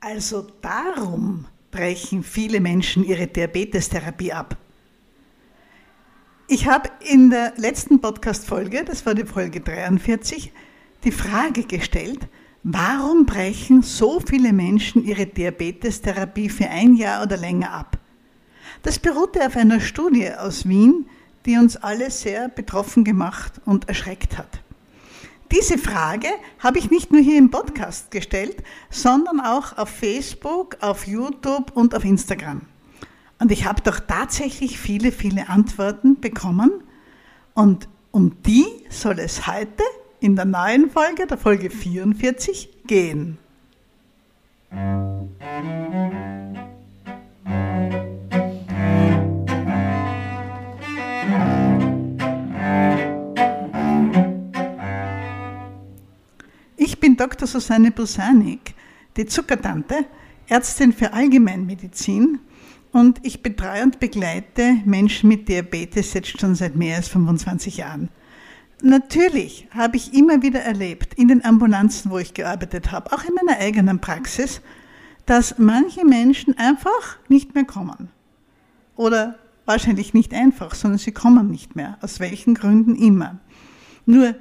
Also darum brechen viele Menschen ihre Diabetestherapie ab. Ich habe in der letzten Podcast-Folge, das war die Folge 43, die Frage gestellt, warum brechen so viele Menschen ihre Diabetestherapie für ein Jahr oder länger ab? Das beruhte auf einer Studie aus Wien, die uns alle sehr betroffen gemacht und erschreckt hat. Diese Frage habe ich nicht nur hier im Podcast gestellt, sondern auch auf Facebook, auf YouTube und auf Instagram. Und ich habe doch tatsächlich viele, viele Antworten bekommen. Und um die soll es heute in der neuen Folge, der Folge 44, gehen. Ich Dr. Susanne Busanik, die Zuckertante, Ärztin für Allgemeinmedizin und ich betreue und begleite Menschen mit Diabetes jetzt schon seit mehr als 25 Jahren. Natürlich habe ich immer wieder erlebt, in den Ambulanzen, wo ich gearbeitet habe, auch in meiner eigenen Praxis, dass manche Menschen einfach nicht mehr kommen. Oder wahrscheinlich nicht einfach, sondern sie kommen nicht mehr, aus welchen Gründen immer. Nur,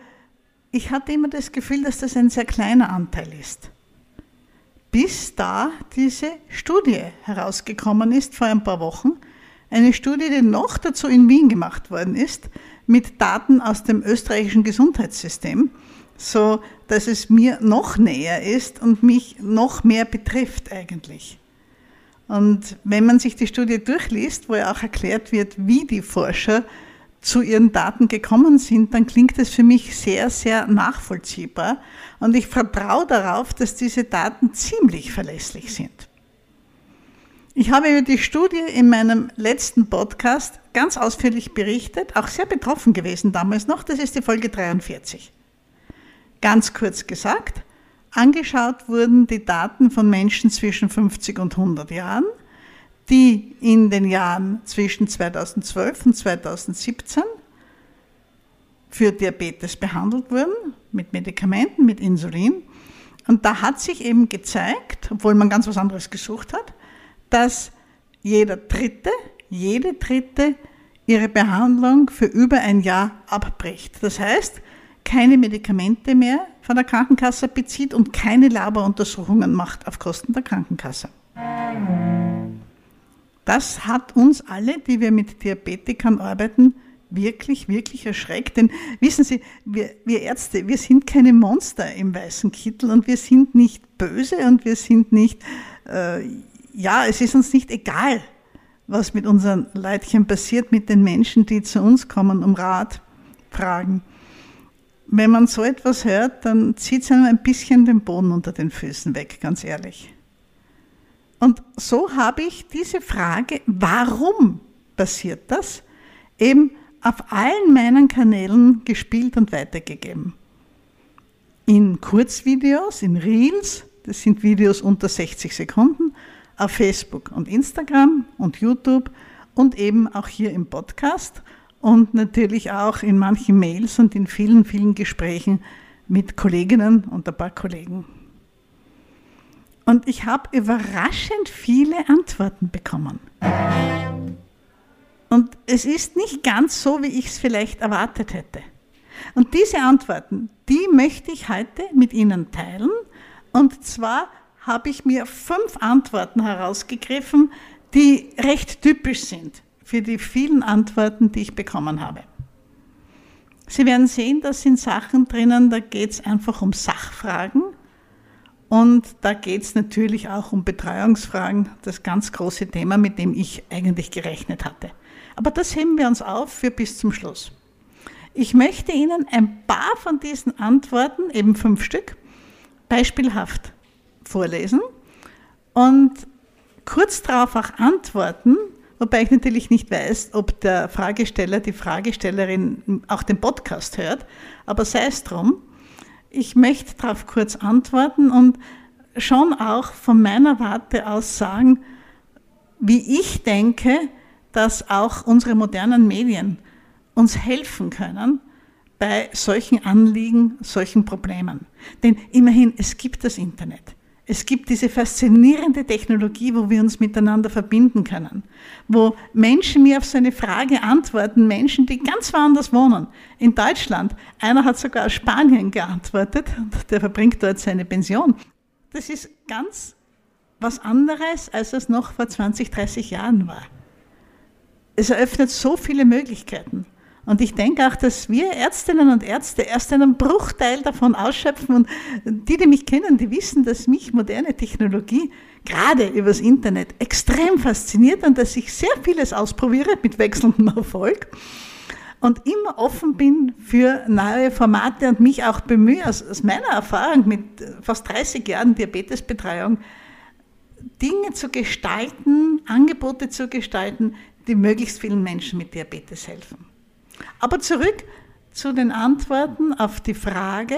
ich hatte immer das Gefühl, dass das ein sehr kleiner Anteil ist bis da diese Studie herausgekommen ist vor ein paar Wochen. Eine Studie, die noch dazu in Wien gemacht worden ist, mit Daten aus dem österreichischen Gesundheitssystem, so dass es mir noch näher ist und mich noch mehr betrifft eigentlich. Und wenn man sich die Studie durchliest, wo ja auch erklärt wird, wie die Forscher zu ihren Daten gekommen sind, dann klingt es für mich sehr, sehr nachvollziehbar. Und ich vertraue darauf, dass diese Daten ziemlich verlässlich sind. Ich habe über die Studie in meinem letzten Podcast ganz ausführlich berichtet, auch sehr betroffen gewesen damals noch. Das ist die Folge 43. Ganz kurz gesagt, angeschaut wurden die Daten von Menschen zwischen 50 und 100 Jahren die in den Jahren zwischen 2012 und 2017 für Diabetes behandelt wurden, mit Medikamenten, mit Insulin. Und da hat sich eben gezeigt, obwohl man ganz was anderes gesucht hat, dass jeder Dritte, jede Dritte ihre Behandlung für über ein Jahr abbricht. Das heißt, keine Medikamente mehr von der Krankenkasse bezieht und keine Laboruntersuchungen macht auf Kosten der Krankenkasse. Das hat uns alle, die wir mit Diabetikern arbeiten, wirklich, wirklich erschreckt. Denn wissen Sie, wir, wir, Ärzte, wir sind keine Monster im weißen Kittel und wir sind nicht böse und wir sind nicht, äh, ja, es ist uns nicht egal, was mit unseren Leidchen passiert, mit den Menschen, die zu uns kommen, um Rat fragen. Wenn man so etwas hört, dann zieht es einem ein bisschen den Boden unter den Füßen weg, ganz ehrlich. Und so habe ich diese Frage, warum passiert das, eben auf allen meinen Kanälen gespielt und weitergegeben. In Kurzvideos, in Reels, das sind Videos unter 60 Sekunden, auf Facebook und Instagram und YouTube und eben auch hier im Podcast und natürlich auch in manchen Mails und in vielen, vielen Gesprächen mit Kolleginnen und ein paar Kollegen. Und ich habe überraschend viele Antworten bekommen. Und es ist nicht ganz so, wie ich es vielleicht erwartet hätte. Und diese Antworten, die möchte ich heute mit Ihnen teilen. Und zwar habe ich mir fünf Antworten herausgegriffen, die recht typisch sind für die vielen Antworten, die ich bekommen habe. Sie werden sehen, da sind Sachen drinnen, da geht es einfach um Sachfragen und da geht es natürlich auch um Betreuungsfragen, das ganz große Thema, mit dem ich eigentlich gerechnet hatte. Aber das heben wir uns auf für bis zum Schluss. Ich möchte Ihnen ein paar von diesen Antworten, eben fünf Stück, beispielhaft vorlesen und kurz darauf auch antworten, wobei ich natürlich nicht weiß, ob der Fragesteller, die Fragestellerin auch den Podcast hört, aber sei es drum. Ich möchte darauf kurz antworten und schon auch von meiner Warte aus sagen, wie ich denke, dass auch unsere modernen Medien uns helfen können bei solchen Anliegen, solchen Problemen. Denn immerhin, es gibt das Internet. Es gibt diese faszinierende Technologie, wo wir uns miteinander verbinden können, wo Menschen mir auf so eine Frage antworten, Menschen, die ganz woanders wohnen, in Deutschland. Einer hat sogar aus Spanien geantwortet, der verbringt dort seine Pension. Das ist ganz was anderes, als es noch vor 20, 30 Jahren war. Es eröffnet so viele Möglichkeiten. Und ich denke auch, dass wir Ärztinnen und Ärzte erst einen Bruchteil davon ausschöpfen. Und die, die mich kennen, die wissen, dass mich moderne Technologie gerade übers Internet extrem fasziniert und dass ich sehr vieles ausprobiere mit wechselndem Erfolg und immer offen bin für neue Formate und mich auch bemühe, aus, aus meiner Erfahrung mit fast 30 Jahren Diabetesbetreuung, Dinge zu gestalten, Angebote zu gestalten, die möglichst vielen Menschen mit Diabetes helfen. Aber zurück zu den Antworten auf die Frage,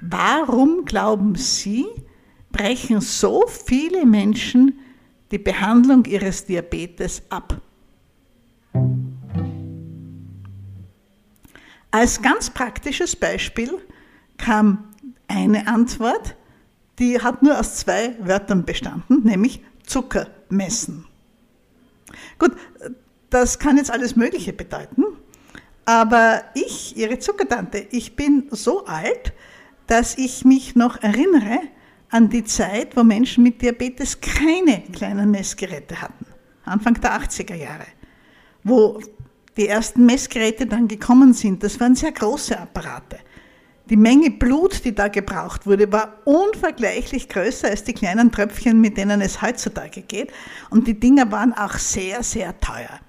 warum glauben Sie, brechen so viele Menschen die Behandlung ihres Diabetes ab? Als ganz praktisches Beispiel kam eine Antwort, die hat nur aus zwei Wörtern bestanden, nämlich Zucker messen. Gut, das kann jetzt alles Mögliche bedeuten. Aber ich, Ihre Zuckertante, ich bin so alt, dass ich mich noch erinnere an die Zeit, wo Menschen mit Diabetes keine kleinen Messgeräte hatten. Anfang der 80er Jahre. Wo die ersten Messgeräte dann gekommen sind. Das waren sehr große Apparate. Die Menge Blut, die da gebraucht wurde, war unvergleichlich größer als die kleinen Tröpfchen, mit denen es heutzutage geht. Und die Dinger waren auch sehr, sehr teuer.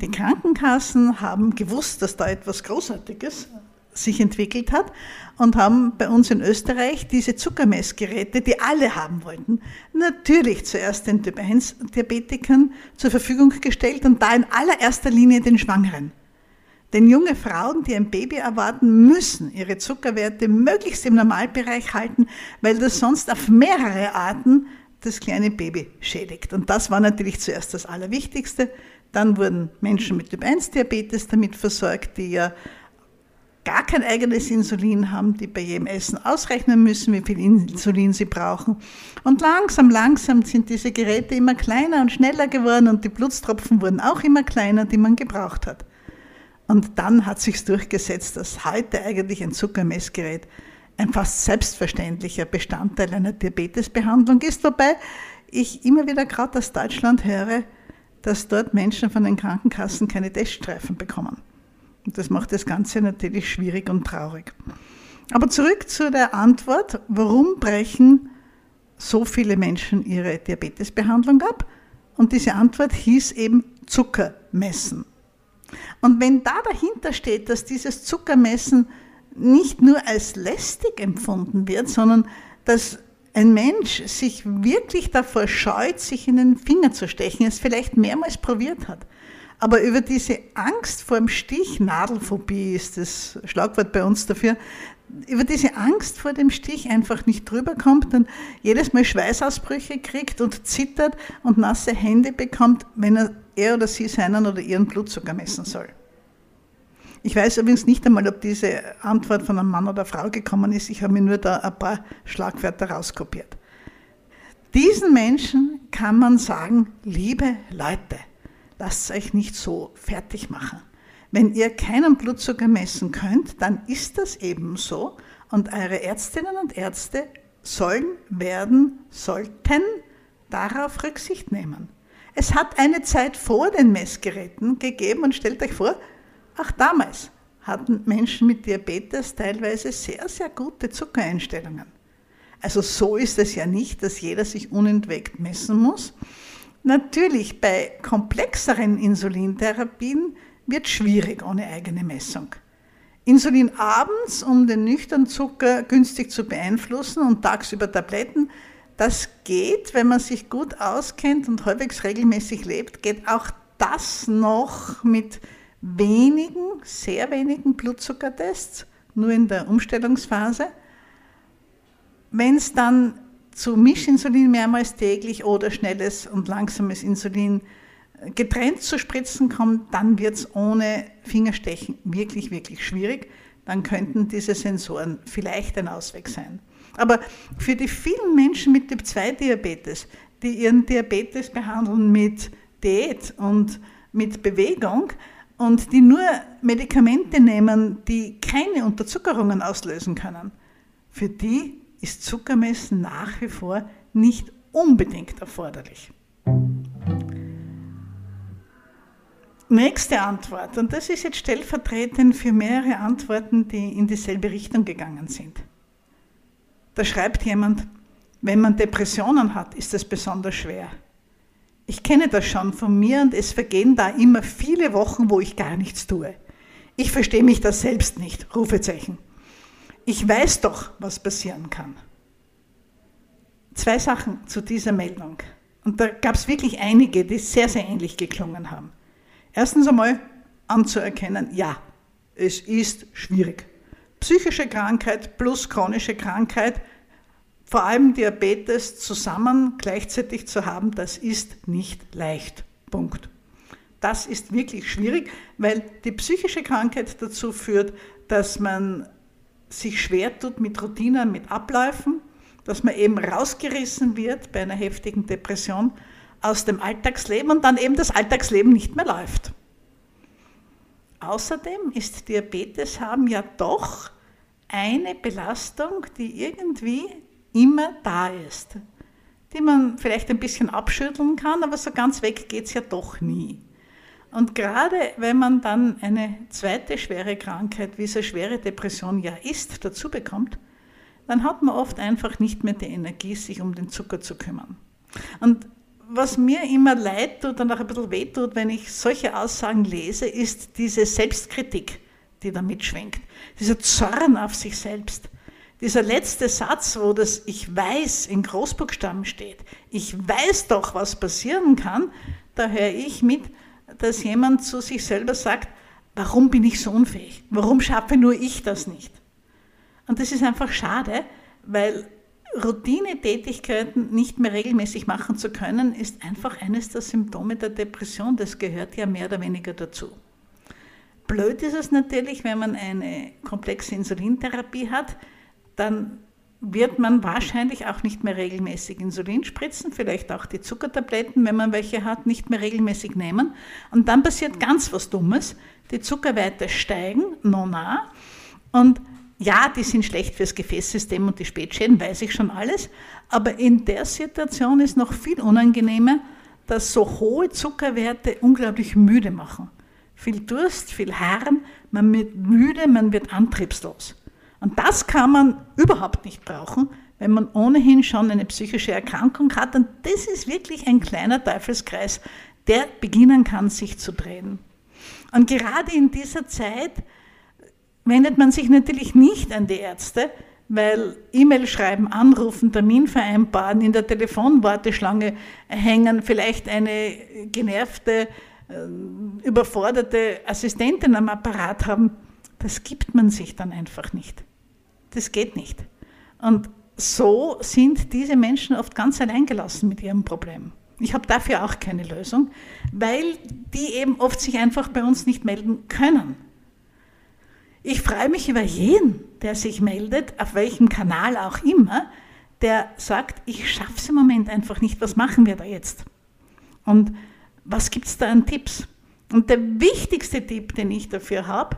Die Krankenkassen haben gewusst, dass da etwas Großartiges sich entwickelt hat und haben bei uns in Österreich diese Zuckermessgeräte, die alle haben wollten, natürlich zuerst den Typ 1 Diabetikern zur Verfügung gestellt und da in allererster Linie den Schwangeren. Denn junge Frauen, die ein Baby erwarten, müssen ihre Zuckerwerte möglichst im Normalbereich halten, weil das sonst auf mehrere Arten das kleine Baby schädigt. Und das war natürlich zuerst das Allerwichtigste. Dann wurden Menschen mit Typ-1-Diabetes damit versorgt, die ja gar kein eigenes Insulin haben, die bei jedem Essen ausrechnen müssen, wie viel Insulin sie brauchen. Und langsam, langsam sind diese Geräte immer kleiner und schneller geworden und die Blutstropfen wurden auch immer kleiner, die man gebraucht hat. Und dann hat sich durchgesetzt, dass heute eigentlich ein Zuckermessgerät ein fast selbstverständlicher Bestandteil einer Diabetesbehandlung ist, wobei ich immer wieder gerade aus Deutschland höre, dass dort Menschen von den Krankenkassen keine Teststreifen bekommen. Und das macht das Ganze natürlich schwierig und traurig. Aber zurück zu der Antwort, warum brechen so viele Menschen ihre Diabetesbehandlung ab? Und diese Antwort hieß eben Zucker messen. Und wenn da dahinter steht, dass dieses Zuckermessen nicht nur als lästig empfunden wird, sondern dass ein Mensch sich wirklich davor scheut, sich in den Finger zu stechen, es vielleicht mehrmals probiert hat, aber über diese Angst vor dem Stich, Nadelphobie ist das Schlagwort bei uns dafür, über diese Angst vor dem Stich einfach nicht drüber kommt und jedes Mal Schweißausbrüche kriegt und zittert und nasse Hände bekommt, wenn er, er oder sie seinen oder ihren Blutzucker messen soll. Ich weiß übrigens nicht einmal, ob diese Antwort von einem Mann oder Frau gekommen ist. Ich habe mir nur da ein paar Schlagwörter rauskopiert. Diesen Menschen kann man sagen, liebe Leute, lasst euch nicht so fertig machen. Wenn ihr keinen Blutzucker messen könnt, dann ist das eben so und eure Ärztinnen und Ärzte sollen, werden, sollten darauf Rücksicht nehmen. Es hat eine Zeit vor den Messgeräten gegeben und stellt euch vor, auch damals hatten Menschen mit Diabetes teilweise sehr, sehr gute Zuckereinstellungen. Also so ist es ja nicht, dass jeder sich unentwegt messen muss. Natürlich bei komplexeren Insulintherapien wird schwierig ohne eigene Messung. Insulin abends, um den nüchternen Zucker günstig zu beeinflussen und tagsüber Tabletten, das geht, wenn man sich gut auskennt und halbwegs regelmäßig lebt, geht auch das noch mit wenigen, sehr wenigen Blutzuckertests, nur in der Umstellungsphase. Wenn es dann zu Mischinsulin mehrmals täglich oder schnelles und langsames Insulin äh, getrennt zu spritzen kommt, dann wird es ohne Fingerstechen wirklich, wirklich schwierig. Dann könnten diese Sensoren vielleicht ein Ausweg sein. Aber für die vielen Menschen mit Typ-2-Diabetes, die ihren Diabetes behandeln mit Diät und mit Bewegung und die nur Medikamente nehmen, die keine Unterzuckerungen auslösen können, für die ist Zuckermessen nach wie vor nicht unbedingt erforderlich. Nächste Antwort, und das ist jetzt stellvertretend für mehrere Antworten, die in dieselbe Richtung gegangen sind. Da schreibt jemand, wenn man Depressionen hat, ist das besonders schwer. Ich kenne das schon von mir und es vergehen da immer viele Wochen, wo ich gar nichts tue. Ich verstehe mich da selbst nicht, Rufezeichen. Ich weiß doch, was passieren kann. Zwei Sachen zu dieser Meldung. Und da gab es wirklich einige, die sehr, sehr ähnlich geklungen haben. Erstens einmal anzuerkennen, ja, es ist schwierig. Psychische Krankheit plus chronische Krankheit, vor allem Diabetes zusammen gleichzeitig zu haben, das ist nicht leicht. Punkt. Das ist wirklich schwierig, weil die psychische Krankheit dazu führt, dass man sich schwer tut mit Routinen, mit Abläufen, dass man eben rausgerissen wird bei einer heftigen Depression aus dem Alltagsleben und dann eben das Alltagsleben nicht mehr läuft. Außerdem ist Diabetes haben ja doch eine Belastung, die irgendwie immer da ist, die man vielleicht ein bisschen abschütteln kann, aber so ganz weg geht es ja doch nie. Und gerade wenn man dann eine zweite schwere Krankheit, wie so schwere Depression ja ist, dazu bekommt, dann hat man oft einfach nicht mehr die Energie, sich um den Zucker zu kümmern. Und was mir immer leid tut und auch ein bisschen weh tut, wenn ich solche Aussagen lese, ist diese Selbstkritik, die da mitschwingt. Dieser Zorn auf sich selbst. Dieser letzte Satz, wo das Ich weiß in Großbuchstaben steht. Ich weiß doch, was passieren kann. Da höre ich mit, dass jemand zu sich selber sagt, warum bin ich so unfähig? Warum schaffe nur ich das nicht? Und das ist einfach schade, weil Routinetätigkeiten nicht mehr regelmäßig machen zu können, ist einfach eines der Symptome der Depression. Das gehört ja mehr oder weniger dazu. Blöd ist es natürlich, wenn man eine komplexe Insulintherapie hat, dann wird man wahrscheinlich auch nicht mehr regelmäßig Insulin spritzen, vielleicht auch die Zuckertabletten, wenn man welche hat, nicht mehr regelmäßig nehmen. Und dann passiert ganz was Dummes. Die Zuckerwerte steigen, nona, und ja, die sind schlecht fürs Gefäßsystem und die Spätschäden, weiß ich schon alles. Aber in der Situation ist noch viel unangenehmer, dass so hohe Zuckerwerte unglaublich müde machen. Viel Durst, viel Harren, man wird müde, man wird antriebslos. Und das kann man überhaupt nicht brauchen, wenn man ohnehin schon eine psychische Erkrankung hat. Und das ist wirklich ein kleiner Teufelskreis, der beginnen kann, sich zu drehen. Und gerade in dieser Zeit, wendet man sich natürlich nicht an die Ärzte, weil E-Mail schreiben, anrufen, Termin vereinbaren, in der Telefonwarteschlange hängen, vielleicht eine genervte, äh, überforderte Assistentin am Apparat haben, das gibt man sich dann einfach nicht. Das geht nicht. Und so sind diese Menschen oft ganz alleingelassen mit ihrem Problem. Ich habe dafür auch keine Lösung, weil die eben oft sich einfach bei uns nicht melden können. Ich freue mich über jeden, der sich meldet, auf welchem Kanal auch immer, der sagt, ich schaffe es im Moment einfach nicht, was machen wir da jetzt? Und was gibt es da an Tipps? Und der wichtigste Tipp, den ich dafür habe,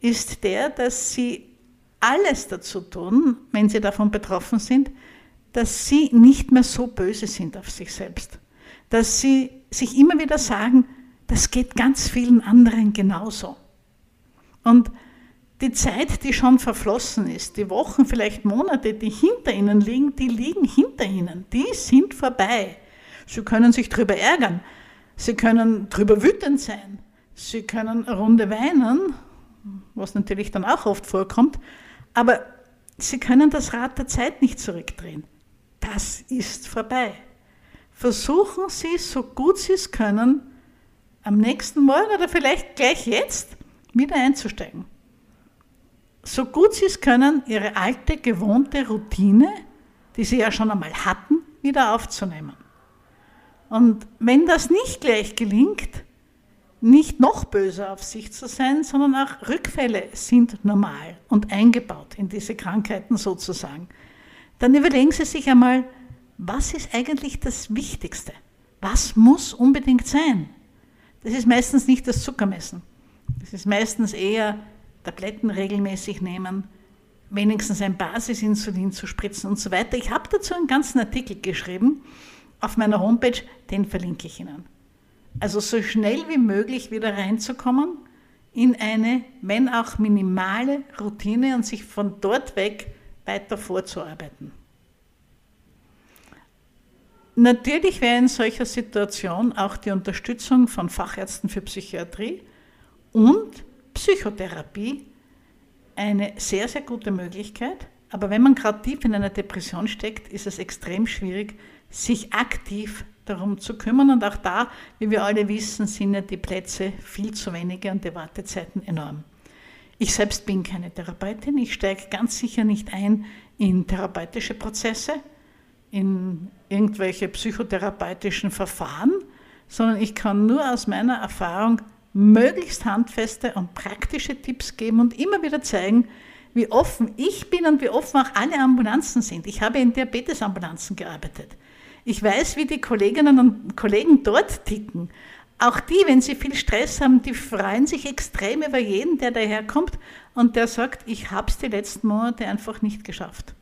ist der, dass Sie alles dazu tun, wenn Sie davon betroffen sind, dass Sie nicht mehr so böse sind auf sich selbst. Dass Sie sich immer wieder sagen, das geht ganz vielen anderen genauso. Und die Zeit, die schon verflossen ist, die Wochen, vielleicht Monate, die hinter Ihnen liegen, die liegen hinter Ihnen. Die sind vorbei. Sie können sich darüber ärgern. Sie können darüber wütend sein. Sie können Runde weinen, was natürlich dann auch oft vorkommt. Aber Sie können das Rad der Zeit nicht zurückdrehen. Das ist vorbei. Versuchen Sie, so gut Sie es können, am nächsten Morgen oder vielleicht gleich jetzt wieder einzusteigen so gut sie es können, ihre alte, gewohnte Routine, die sie ja schon einmal hatten, wieder aufzunehmen. Und wenn das nicht gleich gelingt, nicht noch böser auf sich zu sein, sondern auch Rückfälle sind normal und eingebaut in diese Krankheiten sozusagen, dann überlegen Sie sich einmal, was ist eigentlich das Wichtigste? Was muss unbedingt sein? Das ist meistens nicht das Zuckermessen. Das ist meistens eher Tabletten regelmäßig nehmen, wenigstens ein Basisinsulin zu spritzen und so weiter. Ich habe dazu einen ganzen Artikel geschrieben auf meiner Homepage, den verlinke ich Ihnen. Also so schnell wie möglich wieder reinzukommen in eine, wenn auch minimale Routine und sich von dort weg weiter vorzuarbeiten. Natürlich wäre in solcher Situation auch die Unterstützung von Fachärzten für Psychiatrie und Psychotherapie eine sehr, sehr gute Möglichkeit. Aber wenn man gerade tief in einer Depression steckt, ist es extrem schwierig, sich aktiv darum zu kümmern. Und auch da, wie wir alle wissen, sind ja die Plätze viel zu wenige und die Wartezeiten enorm. Ich selbst bin keine Therapeutin. Ich steige ganz sicher nicht ein in therapeutische Prozesse, in irgendwelche psychotherapeutischen Verfahren, sondern ich kann nur aus meiner Erfahrung möglichst handfeste und praktische Tipps geben und immer wieder zeigen, wie offen ich bin und wie offen auch alle Ambulanzen sind. Ich habe in Diabetesambulanzen gearbeitet. Ich weiß, wie die Kolleginnen und Kollegen dort ticken. Auch die, wenn sie viel Stress haben, die freuen sich extrem über jeden, der daherkommt und der sagt, ich habe es die letzten Monate einfach nicht geschafft.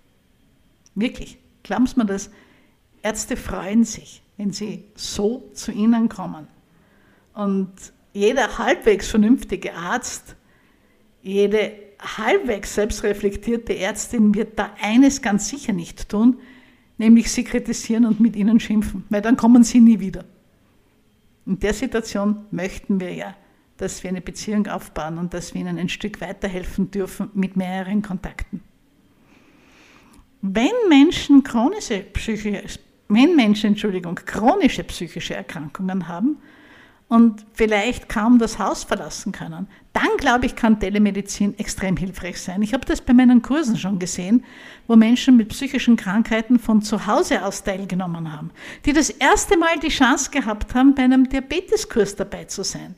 Wirklich, glauben Sie mir das? Ärzte freuen sich, wenn sie so zu ihnen kommen. Und jeder halbwegs vernünftige Arzt, jede halbwegs selbstreflektierte Ärztin wird da eines ganz sicher nicht tun, nämlich sie kritisieren und mit ihnen schimpfen, weil dann kommen sie nie wieder. In der Situation möchten wir ja, dass wir eine Beziehung aufbauen und dass wir ihnen ein Stück weiterhelfen dürfen mit mehreren Kontakten. Wenn Menschen chronische psychische, wenn Menschen, Entschuldigung, chronische psychische Erkrankungen haben, und vielleicht kaum das Haus verlassen können, dann glaube ich, kann Telemedizin extrem hilfreich sein. Ich habe das bei meinen Kursen schon gesehen, wo Menschen mit psychischen Krankheiten von zu Hause aus teilgenommen haben, die das erste Mal die Chance gehabt haben, bei einem Diabeteskurs dabei zu sein.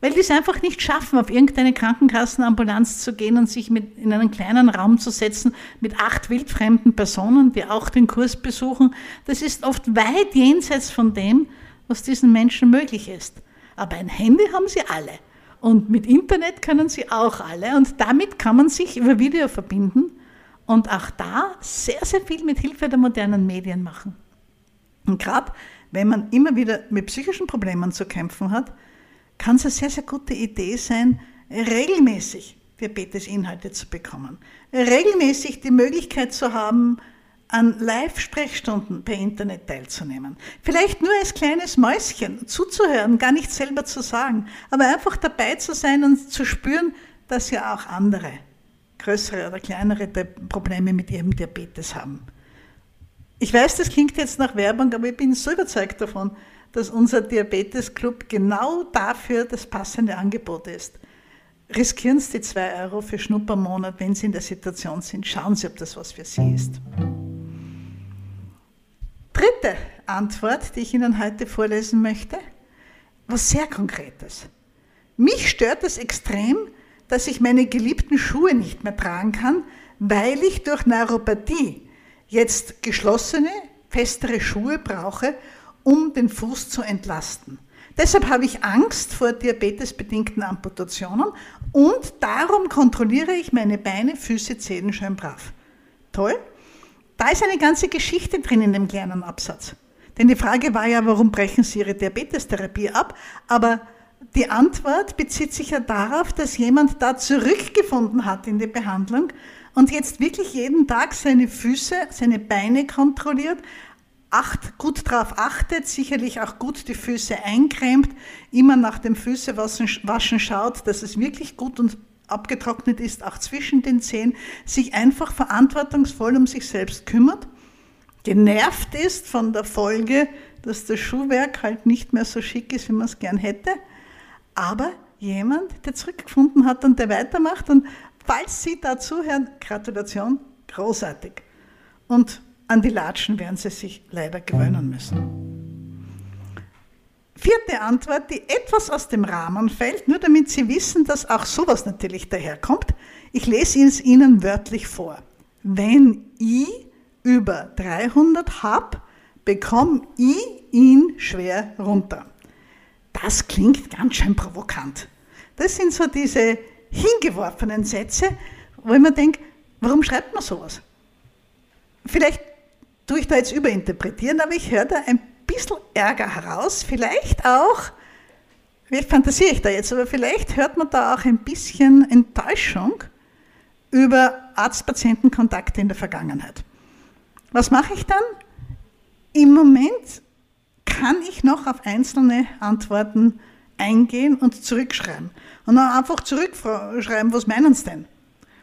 Weil die es einfach nicht schaffen, auf irgendeine Krankenkassenambulanz zu gehen und sich mit, in einen kleinen Raum zu setzen mit acht wildfremden Personen, die auch den Kurs besuchen. Das ist oft weit jenseits von dem, was diesen Menschen möglich ist. Aber ein Handy haben sie alle. Und mit Internet können sie auch alle. Und damit kann man sich über Video verbinden und auch da sehr, sehr viel mit Hilfe der modernen Medien machen. Und gerade wenn man immer wieder mit psychischen Problemen zu kämpfen hat, kann es eine sehr, sehr gute Idee sein, regelmäßig Diabetes-Inhalte zu bekommen. Regelmäßig die Möglichkeit zu haben, an Live-Sprechstunden per Internet teilzunehmen. Vielleicht nur als kleines Mäuschen zuzuhören, gar nicht selber zu sagen, aber einfach dabei zu sein und zu spüren, dass ja auch andere größere oder kleinere Probleme mit ihrem Diabetes haben. Ich weiß, das klingt jetzt nach Werbung, aber ich bin so überzeugt davon, dass unser Diabetes-Club genau dafür das passende Angebot ist. Riskieren Sie die 2 Euro für Schnuppermonat, wenn Sie in der Situation sind. Schauen Sie, ob das was für Sie ist. Dritte Antwort, die ich Ihnen heute vorlesen möchte, was sehr Konkretes. Mich stört es extrem, dass ich meine geliebten Schuhe nicht mehr tragen kann, weil ich durch Neuropathie jetzt geschlossene, festere Schuhe brauche, um den Fuß zu entlasten. Deshalb habe ich Angst vor diabetesbedingten Amputationen und darum kontrolliere ich meine Beine, Füße, Zehen schön brav. Toll? Da ist eine ganze Geschichte drin in dem kleinen Absatz. Denn die Frage war ja, warum brechen Sie Ihre Diabetestherapie ab? Aber die Antwort bezieht sich ja darauf, dass jemand da zurückgefunden hat in die Behandlung und jetzt wirklich jeden Tag seine Füße, seine Beine kontrolliert, acht, gut drauf achtet, sicherlich auch gut die Füße eincremt, immer nach dem Füßewaschen schaut, dass es wirklich gut und abgetrocknet ist, auch zwischen den Zehen, sich einfach verantwortungsvoll um sich selbst kümmert, genervt ist von der Folge, dass das Schuhwerk halt nicht mehr so schick ist, wie man es gern hätte, aber jemand, der zurückgefunden hat und der weitermacht und falls Sie da zuhören, Gratulation, großartig. Und an die Latschen werden Sie sich leider gewöhnen müssen. Vierte Antwort, die etwas aus dem Rahmen fällt, nur damit Sie wissen, dass auch sowas natürlich daherkommt. Ich lese es Ihnen wörtlich vor. Wenn I über 300 habe, bekomme ich ihn schwer runter. Das klingt ganz schön provokant. Das sind so diese hingeworfenen Sätze, wo ich mir denke, warum schreibt man sowas? Vielleicht tue ich da jetzt überinterpretieren, aber ich höre da ein bisschen Ärger heraus, vielleicht auch, wie fantasiere ich da jetzt, aber vielleicht hört man da auch ein bisschen Enttäuschung über Arzt-Patienten-Kontakte in der Vergangenheit. Was mache ich dann? Im Moment kann ich noch auf einzelne Antworten eingehen und zurückschreiben. Und dann einfach zurückschreiben, was meinen Sie denn?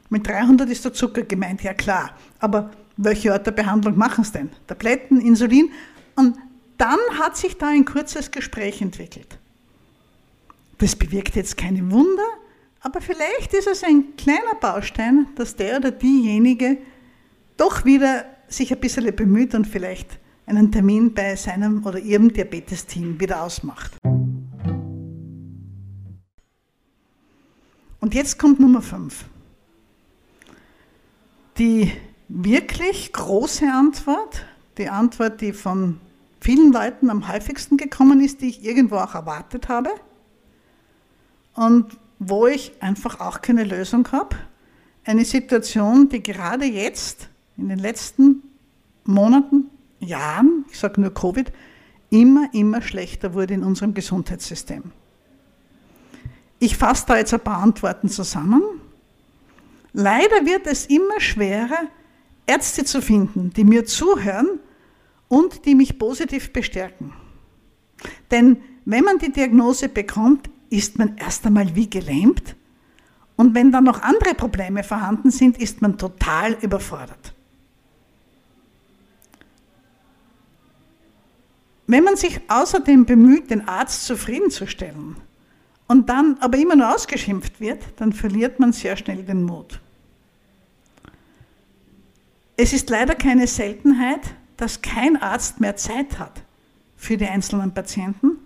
Mit 300 ist der Zucker gemeint, ja klar. Aber welche Art der Behandlung machen Sie denn? Tabletten, Insulin. Und dann hat sich da ein kurzes Gespräch entwickelt. Das bewirkt jetzt keine Wunder, aber vielleicht ist es ein kleiner Baustein, dass der oder diejenige doch wieder sich ein bisschen bemüht und vielleicht einen Termin bei seinem oder ihrem Diabetesteam wieder ausmacht. Und jetzt kommt Nummer 5. Die wirklich große Antwort, die Antwort, die von vielen Leuten am häufigsten gekommen ist, die ich irgendwo auch erwartet habe und wo ich einfach auch keine Lösung habe. Eine Situation, die gerade jetzt in den letzten Monaten, Jahren, ich sage nur Covid, immer, immer schlechter wurde in unserem Gesundheitssystem. Ich fasse da jetzt ein paar Antworten zusammen. Leider wird es immer schwerer, Ärzte zu finden, die mir zuhören und die mich positiv bestärken. Denn wenn man die Diagnose bekommt, ist man erst einmal wie gelähmt und wenn dann noch andere Probleme vorhanden sind, ist man total überfordert. Wenn man sich außerdem bemüht, den Arzt zufriedenzustellen und dann aber immer nur ausgeschimpft wird, dann verliert man sehr schnell den Mut. Es ist leider keine Seltenheit, dass kein Arzt mehr Zeit hat für die einzelnen Patienten.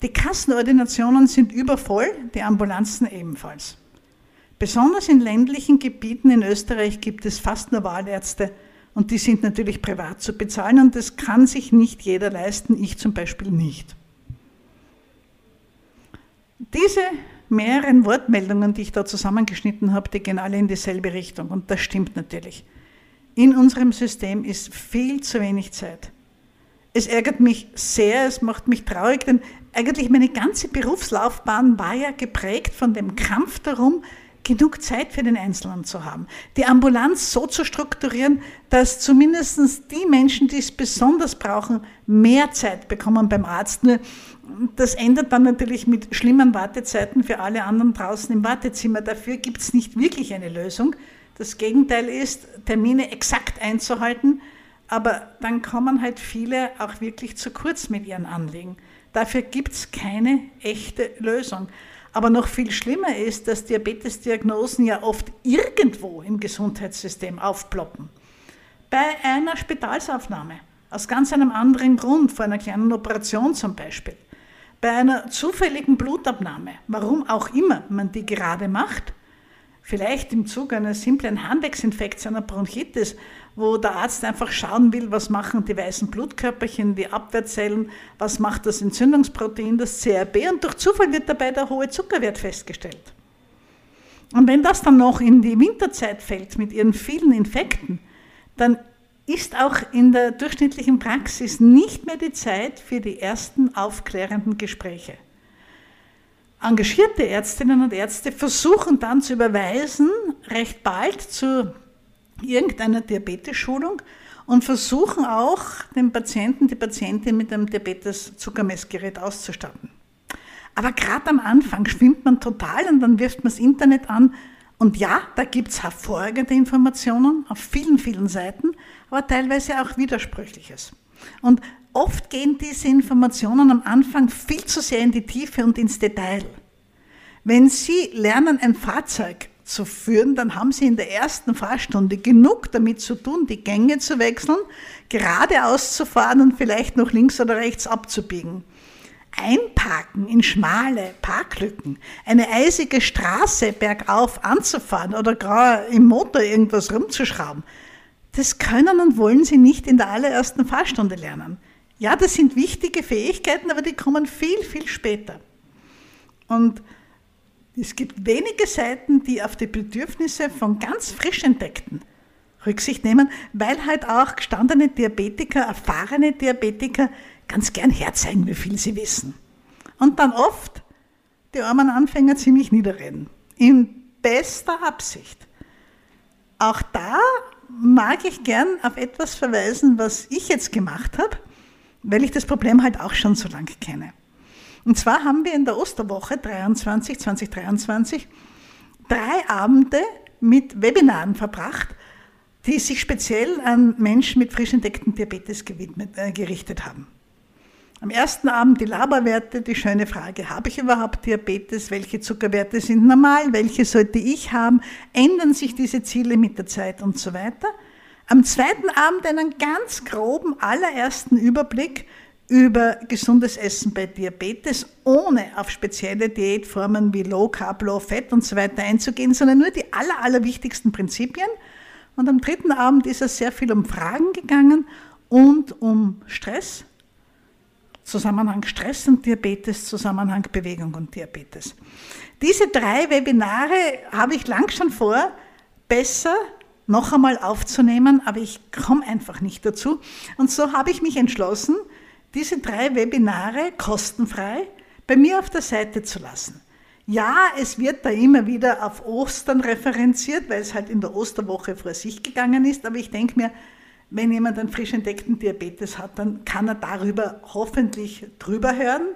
Die Kassenordinationen sind übervoll, die Ambulanzen ebenfalls. Besonders in ländlichen Gebieten in Österreich gibt es fast nur Wahlärzte und die sind natürlich privat zu bezahlen und das kann sich nicht jeder leisten, ich zum Beispiel nicht. Diese mehreren Wortmeldungen, die ich da zusammengeschnitten habe, die gehen alle in dieselbe Richtung und das stimmt natürlich. In unserem System ist viel zu wenig Zeit. Es ärgert mich sehr, es macht mich traurig, denn eigentlich meine ganze Berufslaufbahn war ja geprägt von dem Kampf darum, genug Zeit für den Einzelnen zu haben. Die Ambulanz so zu strukturieren, dass zumindest die Menschen, die es besonders brauchen, mehr Zeit bekommen beim Arzt. Nur das endet dann natürlich mit schlimmen Wartezeiten für alle anderen draußen im Wartezimmer. Dafür gibt es nicht wirklich eine Lösung. Das Gegenteil ist, Termine exakt einzuhalten, aber dann kommen halt viele auch wirklich zu kurz mit ihren Anliegen. Dafür gibt es keine echte Lösung. Aber noch viel schlimmer ist, dass Diabetesdiagnosen ja oft irgendwo im Gesundheitssystem aufploppen. Bei einer Spitalsaufnahme, aus ganz einem anderen Grund, vor einer kleinen Operation zum Beispiel. Bei einer zufälligen Blutabnahme, warum auch immer man die gerade macht, vielleicht im Zuge eines simplen Harnwegsinfekts, einer Bronchitis, wo der Arzt einfach schauen will, was machen die weißen Blutkörperchen, die Abwehrzellen, was macht das Entzündungsprotein, das CRB und durch Zufall wird dabei der hohe Zuckerwert festgestellt. Und wenn das dann noch in die Winterzeit fällt mit ihren vielen Infekten, dann ist auch in der durchschnittlichen Praxis nicht mehr die Zeit für die ersten aufklärenden Gespräche engagierte Ärztinnen und Ärzte versuchen dann zu überweisen, recht bald zu irgendeiner Diabetes-Schulung und versuchen auch, den Patienten, die Patientin mit einem Diabetes-Zuckermessgerät auszustatten. Aber gerade am Anfang schwimmt man total und dann wirft man das Internet an. Und ja, da gibt es hervorragende Informationen auf vielen, vielen Seiten, aber teilweise auch Widersprüchliches. Und Oft gehen diese Informationen am Anfang viel zu sehr in die Tiefe und ins Detail. Wenn Sie lernen, ein Fahrzeug zu führen, dann haben Sie in der ersten Fahrstunde genug damit zu tun, die Gänge zu wechseln, geradeaus zu fahren und vielleicht noch links oder rechts abzubiegen. Einparken in schmale Parklücken, eine eisige Straße bergauf anzufahren oder gar im Motor irgendwas rumzuschrauben, das können und wollen sie nicht in der allerersten Fahrstunde lernen. Ja, das sind wichtige Fähigkeiten, aber die kommen viel, viel später. Und es gibt wenige Seiten, die auf die Bedürfnisse von ganz frisch Entdeckten Rücksicht nehmen, weil halt auch gestandene Diabetiker, erfahrene Diabetiker ganz gern herzeigen, wie viel sie wissen. Und dann oft die armen Anfänger ziemlich niederreden. In bester Absicht. Auch da mag ich gern auf etwas verweisen, was ich jetzt gemacht habe, weil ich das Problem halt auch schon so lange kenne. Und zwar haben wir in der Osterwoche 23, 2023 drei Abende mit Webinaren verbracht, die sich speziell an Menschen mit frisch entdecktem Diabetes gewidmet, äh, gerichtet haben. Am ersten Abend die Laberwerte, die schöne Frage, habe ich überhaupt Diabetes? Welche Zuckerwerte sind normal? Welche sollte ich haben? Ändern sich diese Ziele mit der Zeit und so weiter? Am zweiten Abend einen ganz groben allerersten Überblick über gesundes Essen bei Diabetes, ohne auf spezielle Diätformen wie Low Carb, Low Fat und so weiter einzugehen, sondern nur die aller, allerwichtigsten Prinzipien. Und am dritten Abend ist es sehr viel um Fragen gegangen und um Stress, Zusammenhang Stress und Diabetes, Zusammenhang Bewegung und Diabetes. Diese drei Webinare habe ich lang schon vor, besser noch einmal aufzunehmen, aber ich komme einfach nicht dazu. Und so habe ich mich entschlossen, diese drei Webinare kostenfrei bei mir auf der Seite zu lassen. Ja, es wird da immer wieder auf Ostern referenziert, weil es halt in der Osterwoche vor sich gegangen ist, aber ich denke mir, wenn jemand einen frisch entdeckten Diabetes hat, dann kann er darüber hoffentlich drüber hören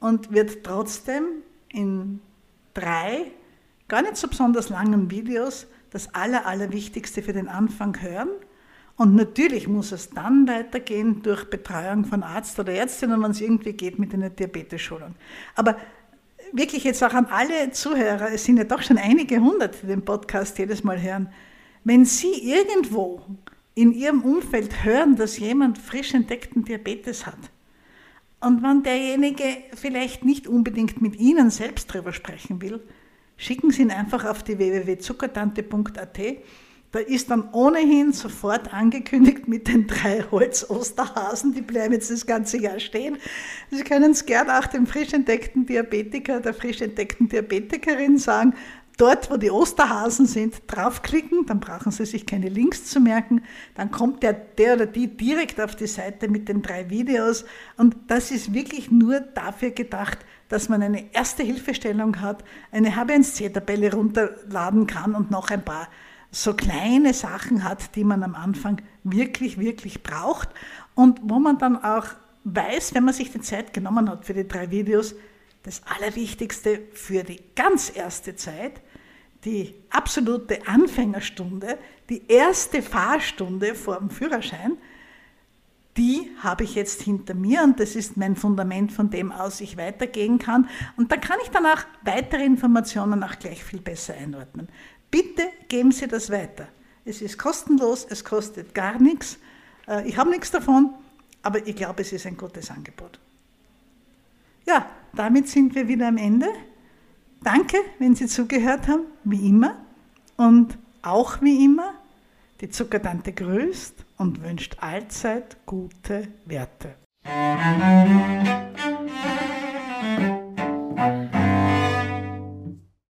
und wird trotzdem in drei gar nicht so besonders langen Videos das Aller, Allerwichtigste für den Anfang hören. Und natürlich muss es dann weitergehen durch Betreuung von Arzt oder Ärztin, wenn es irgendwie geht mit einer Diabetes-Schulung. Aber wirklich jetzt auch an alle Zuhörer, es sind ja doch schon einige hundert, die den Podcast jedes Mal hören, wenn Sie irgendwo in ihrem Umfeld hören, dass jemand frisch entdeckten Diabetes hat. Und wenn derjenige vielleicht nicht unbedingt mit Ihnen selbst darüber sprechen will, schicken Sie ihn einfach auf die www.zuckertante.at. Da ist dann ohnehin sofort angekündigt mit den drei Holz-Osterhasen, die bleiben jetzt das ganze Jahr stehen. Sie können es gerne auch dem frisch entdeckten Diabetiker, der frisch entdeckten Diabetikerin sagen, dort, wo die Osterhasen sind, draufklicken, dann brauchen Sie sich keine Links zu merken, dann kommt der, der oder die direkt auf die Seite mit den drei Videos und das ist wirklich nur dafür gedacht, dass man eine erste Hilfestellung hat, eine HB1C-Tabelle runterladen kann und noch ein paar so kleine Sachen hat, die man am Anfang wirklich, wirklich braucht und wo man dann auch weiß, wenn man sich die Zeit genommen hat für die drei Videos, das Allerwichtigste für die ganz erste Zeit, die absolute Anfängerstunde, die erste Fahrstunde vor dem Führerschein, die habe ich jetzt hinter mir und das ist mein Fundament, von dem aus ich weitergehen kann. Und da kann ich dann auch weitere Informationen auch gleich viel besser einordnen. Bitte geben Sie das weiter. Es ist kostenlos, es kostet gar nichts. Äh, ich habe nichts davon, aber ich glaube, es ist ein gutes Angebot. Ja, damit sind wir wieder am Ende. Danke, wenn Sie zugehört haben, wie immer. Und auch wie immer, die Zuckertante grüßt und wünscht allzeit gute Werte.